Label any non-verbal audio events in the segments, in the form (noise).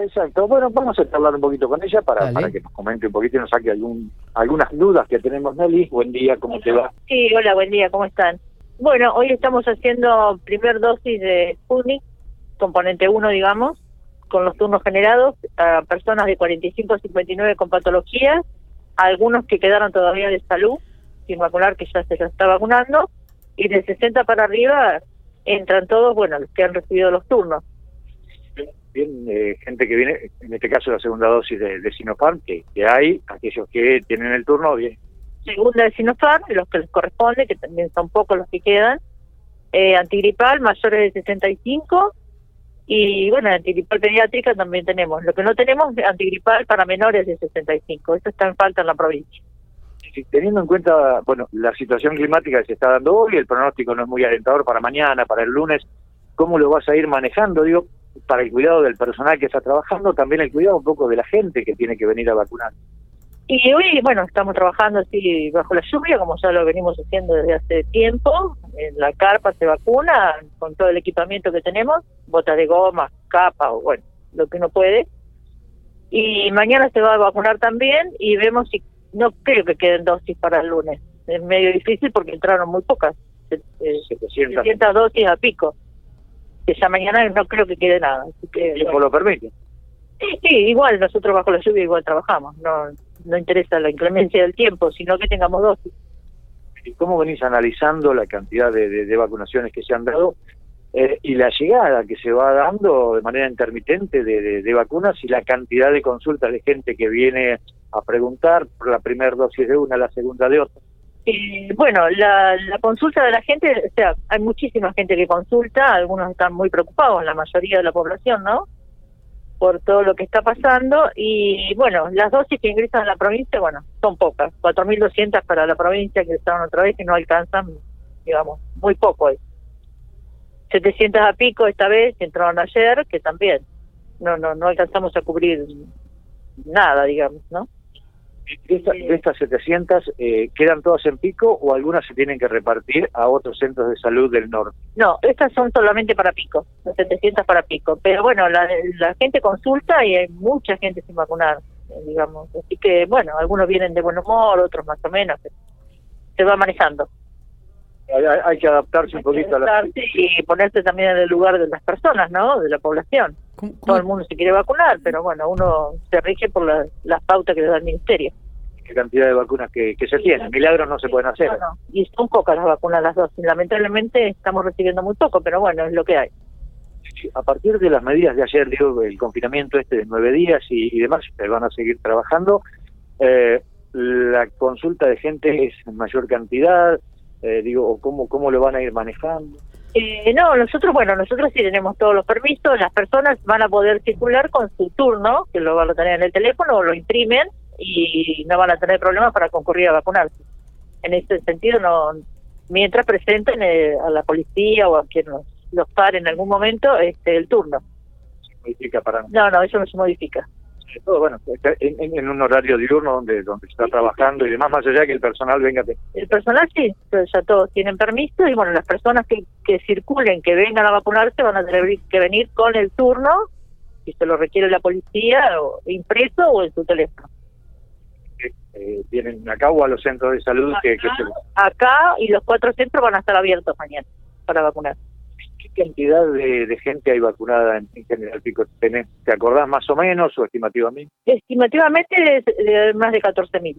Exacto. Bueno, vamos a hablar un poquito con ella para, Dale. para que nos comente un poquito y nos saque algún, algunas dudas que tenemos, Nelly. Buen día, ¿cómo te va? Sí, hola, buen día, ¿cómo están? Bueno, hoy estamos haciendo primer dosis de Sputnik, componente 1, digamos, con los turnos generados a personas de 45 a 59 con patologías, a algunos que quedaron todavía de salud, sin vacunar, que ya se los está vacunando, y de 60 para arriba entran todos, bueno, los que han recibido los turnos. Bien, eh, gente que viene, en este caso la segunda dosis de, de Sinopharm, que, que hay, aquellos que tienen el turno, bien. segunda de Sinopharm, los que les corresponde, que también son pocos los que quedan, eh, antigripal mayores de 65 y bueno, antigripal pediátrica también tenemos. Lo que no tenemos es antigripal para menores de 65, eso está en falta en la provincia. Sí, Teniendo en cuenta, bueno, la situación climática que se está dando hoy, el pronóstico no es muy alentador para mañana, para el lunes, ¿cómo lo vas a ir manejando? Digo, para el cuidado del personal que está trabajando, también el cuidado un poco de la gente que tiene que venir a vacunar. Y hoy, bueno, estamos trabajando así bajo la lluvia, como ya lo venimos haciendo desde hace tiempo. En la carpa se vacuna con todo el equipamiento que tenemos, botas de goma, capa, o bueno, lo que uno puede. Y mañana se va a vacunar también y vemos si, no creo que queden dosis para el lunes. Es medio difícil porque entraron muy pocas, eh, 700, 700 dosis a pico. Que ya mañana no creo que quede nada. Así que, el tiempo lo permite. Sí, igual nosotros bajo la lluvia igual trabajamos, no no interesa la inclemencia del tiempo, sino que tengamos dosis. ¿Y ¿Cómo venís analizando la cantidad de, de- de vacunaciones que se han dado eh, y la llegada que se va dando de manera intermitente de, de- de vacunas y la cantidad de consultas de gente que viene a preguntar por la primera dosis de una, la segunda de otra? Eh, bueno, la, la consulta de la gente, o sea, hay muchísima gente que consulta, algunos están muy preocupados, la mayoría de la población, ¿no? Por todo lo que está pasando y bueno, las dosis que ingresan a la provincia, bueno, son pocas, 4.200 para la provincia que estaban otra vez y no alcanzan, digamos, muy poco. es. 700 a pico esta vez, entraron ayer, que también no no no alcanzamos a cubrir nada, digamos, ¿no? De, esta- de estas 700, eh, ¿quedan todas en pico o algunas se tienen que repartir a otros centros de salud del norte? No, estas son solamente para pico, las 700 para pico. Pero bueno, la, la gente consulta y hay mucha gente sin vacunar, eh, digamos. Así que bueno, algunos vienen de buen humor, otros más o menos. Se va manejando. Hay, que adaptarse un poquito a la... Adaptarse Y ponerse también en el lugar de las personas, ¿no? De la población. ¿Cómo- Todo el mundo se quiere vacunar, pero bueno, uno se rige por la- las pautas que le da el ministerio. qué cantidad de vacunas que, que se tienen. Milagros no se pueden hacer. No, no. Y son pocas las vacunas, las dos. Y lamentablemente estamos recibiendo muy poco, pero bueno, es lo que hay. A partir de las medidas de ayer, digo, el confinamiento este de nueve días y, y demás, que van a seguir trabajando, eh, la consulta de gente es en mayor cantidad, eh, digo, cómo, cómo lo van a ir manejando. Eh, no, nosotros, bueno, nosotros sí tenemos todos los permisos, las personas van a poder circular con su turno, que lo van a tener en el teléfono o lo imprimen y no van a tener problemas para concurrir a vacunarse. En ese sentido, no mientras presenten eh, a la policía o a quien los, los pare en algún momento este, el turno. Se modifica para No, no, eso no se modifica. Sobre todo, bueno, en, en- un horario diurno donde donde está trabajando y demás, más allá que el personal venga. El personal sí, pero ya todos tienen permiso y bueno, las personas que, que circulen, que vengan a vacunarse, van a tener que venir con el turno, si se lo requiere la policía, o impreso o en su teléfono. que eh, vienen acá o a los centros de salud que, que se Acá y los cuatro centros van a estar abiertos mañana para vacunar. ¿Qué cantidad de, de gente hay vacunada en, en General Pico? ¿Tenés- ¿Te acordás más o menos o estimativamente? Estimativamente es de más de 14.000.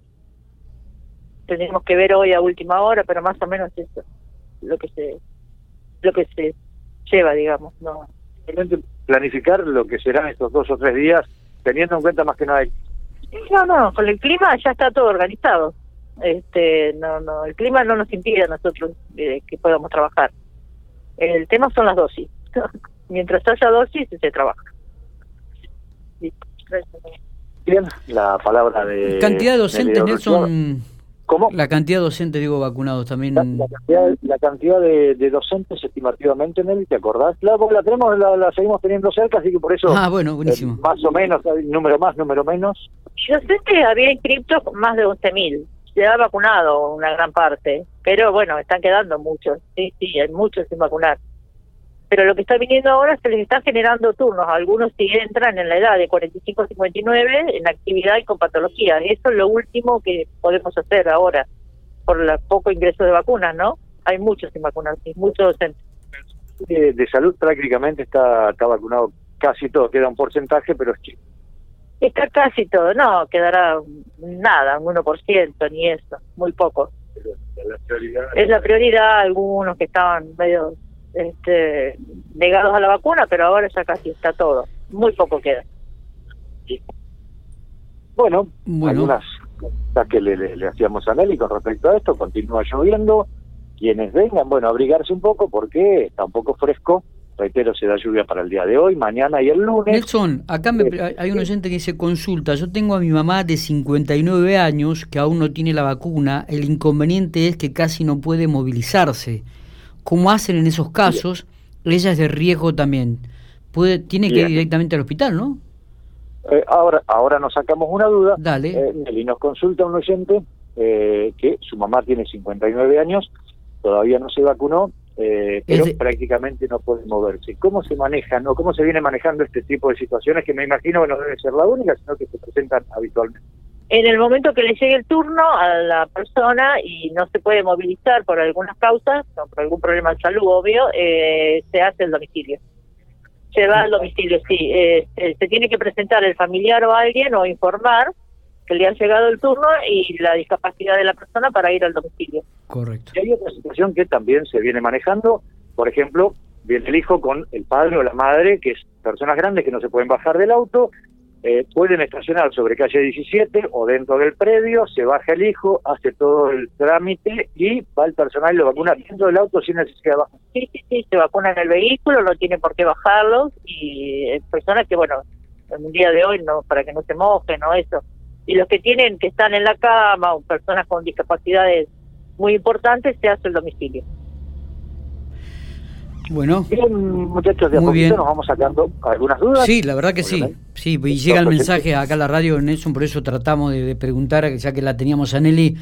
Tenemos que ver hoy a última hora, pero más o menos eso lo que se lo que se lleva, digamos, no. Planificar lo que serán estos dos o tres días, teniendo en cuenta más que nada el No, no, con el clima ya está todo organizado. Este, no, no, el clima no nos impide a nosotros eh, que podamos trabajar. El tema son las dosis. (laughs) Mientras haya dosis, se trabaja. Bien la palabra de Cantidad de docentes, Nelson. ¿Cómo? La cantidad de docentes, digo, vacunados también. La, la cantidad, la cantidad de, de docentes estimativamente, Nelly, ¿te acordás? Claro, porque la tenemos, la, la seguimos teniendo cerca, así que por eso, Ah, bueno, buenísimo. eh, más o menos, hay número más, número menos. Yo sé que había inscriptos más de 11.000. Se ha vacunado una gran parte. Pero bueno, están quedando muchos. Sí, sí, hay muchos sin vacunar. pero lo que está viniendo ahora se les está generando turnos. Algunos sí entran en la edad de 45 a 59 en actividad y con patología. Eso es lo último que podemos hacer ahora por el poco ingreso de vacunas, ¿no? Hay muchos sin vacunar, muchos docentes. De, de, salud prácticamente está, está vacunado casi todo, queda un porcentaje, pero es. Está casi todo, no, quedará nada, un 1%, ni eso, muy poco. es la prioridad, algunos que estaban medio este, negados a la vacuna, pero ahora ya casi está todo. Muy poco queda. Bueno, algunas cosas que le, le, hacíamos a Nelly con respecto a esto, continúa lloviendo. Quienes vengan, bueno, abrigarse un poco porque está un poco fresco. Reitero, se da lluvia para el día de hoy, mañana y el lunes. Nelson, acá hay un oyente que dice consulta. Yo tengo a mi mamá de 59 años que aún no tiene la vacuna. El inconveniente es que casi no puede movilizarse como hacen en esos casos, ella es de riesgo también. Puede, tiene que ir directamente al hospital, ¿no? Eh, ahora, ahora nos sacamos una duda. Dale. Eh, nos consulta un oyente eh, que su mamá tiene 59 años, todavía no se vacunó, eh, pero prácticamente no puede moverse. ¿Cómo se manejan o cómo se viene manejando este tipo de situaciones que me imagino que no debe ser la única, sino que se presentan habitualmente? en el momento que le llegue el turno a la persona y no se puede movilizar por algunas causas, o por algún problema de salud, obvio, eh, se hace el domicilio. Se va al domicilio, sí. Eh, se tiene que presentar el familiar o alguien o informar que le ha llegado el turno y la discapacidad de la persona para ir al domicilio. Correcto. Y hay otra situación que también se viene manejando, por ejemplo, viene el hijo con el padre o la madre, que es personas grandes que no se pueden bajar del auto eh, pueden estacionar sobre calle 17 o dentro del predio, se baja el hijo, hace todo el trámite y va el personal y lo vacuna dentro del auto sin necesidad de bajar. Sí, sí, sí, se vacuna en el vehículo, no tiene por qué bajarlo y eh, personas que, bueno, en un día de hoy, no para que no se mojen o eso. Y los que tienen, que están en la cama o personas con discapacidades muy importantes, se hace el domicilio. Bueno, bien, muchachos, de a poquito nos vamos sacando algunas dudas. Sí, la verdad que sí. Sí, y llega el mensaje acá a la radio, Nelson, por eso tratamos de, preguntar, ya que la teníamos a Nelly,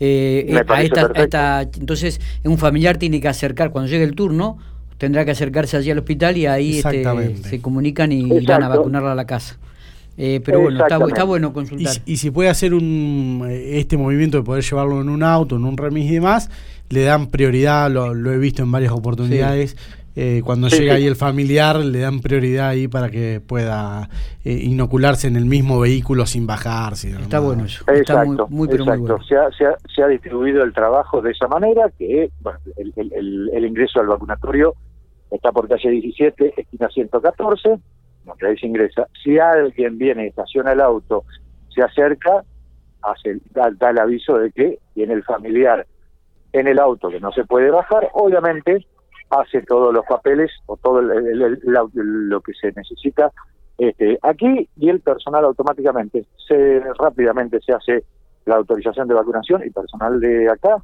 eh, a, esta, entonces un familiar tiene que acercar, cuando llegue el turno, tendrá que acercarse allí al hospital y ahí este, se comunican y irán a vacunarla a la casa. Eh, pero bueno, está, bueno consultar. Y, si puede hacer un eh, este movimiento de poder llevarlo en un auto, en un remis y demás, le dan prioridad, lo, he visto en varias oportunidades. Eh, cuando llega ahí el familiar, le dan prioridad ahí para que pueda inocularse en el mismo vehículo sin bajarse. Está bueno eso. Exacto, muy, Se, ha, se, ha, distribuido el trabajo de esa manera que bueno, el, el, el ingreso al vacunatorio está por calle 17, esquina 114 se ingresa. Si alguien viene y estaciona el auto, se acerca, hace, da, el aviso de que tiene el familiar en el auto que no se puede bajar, obviamente hace todos los papeles o todo lo que se necesita este, aquí y el personal automáticamente se rápidamente se hace la autorización de vacunación y personal de acá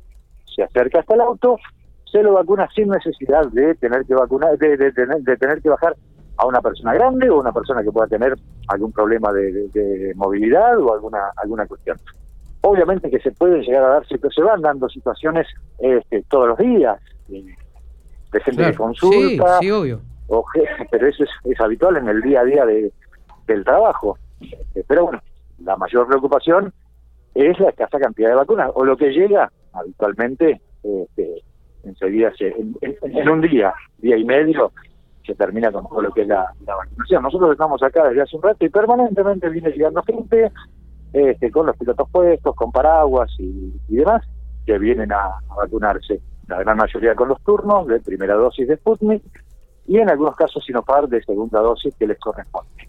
se acerca hasta el auto se lo vacuna sin necesidad de tener que vacunar de, de tener que bajar a una persona grande o una persona que pueda tener algún problema de, movilidad o alguna alguna cuestión. Obviamente que se pueden llegar a dar, se van dando situaciones este, todos los días, de gente que consulta, sí, obvio. (laughs) pero eso es, habitual en el día a día de, del trabajo. Este, pero bueno, la mayor preocupación es la escasa cantidad de vacunas, o lo que llega habitualmente este, enseguida, en, en un día, día y medio, se termina con todo lo que es la, vacunación. Nosotros estamos acá desde hace un rato y permanentemente viene llegando gente este, con los pilotos puestos, con paraguas y, demás, que vienen a, vacunarse. La gran mayoría con los turnos de primera dosis de Sputnik y en algunos casos Sinopar de segunda dosis que les corresponde.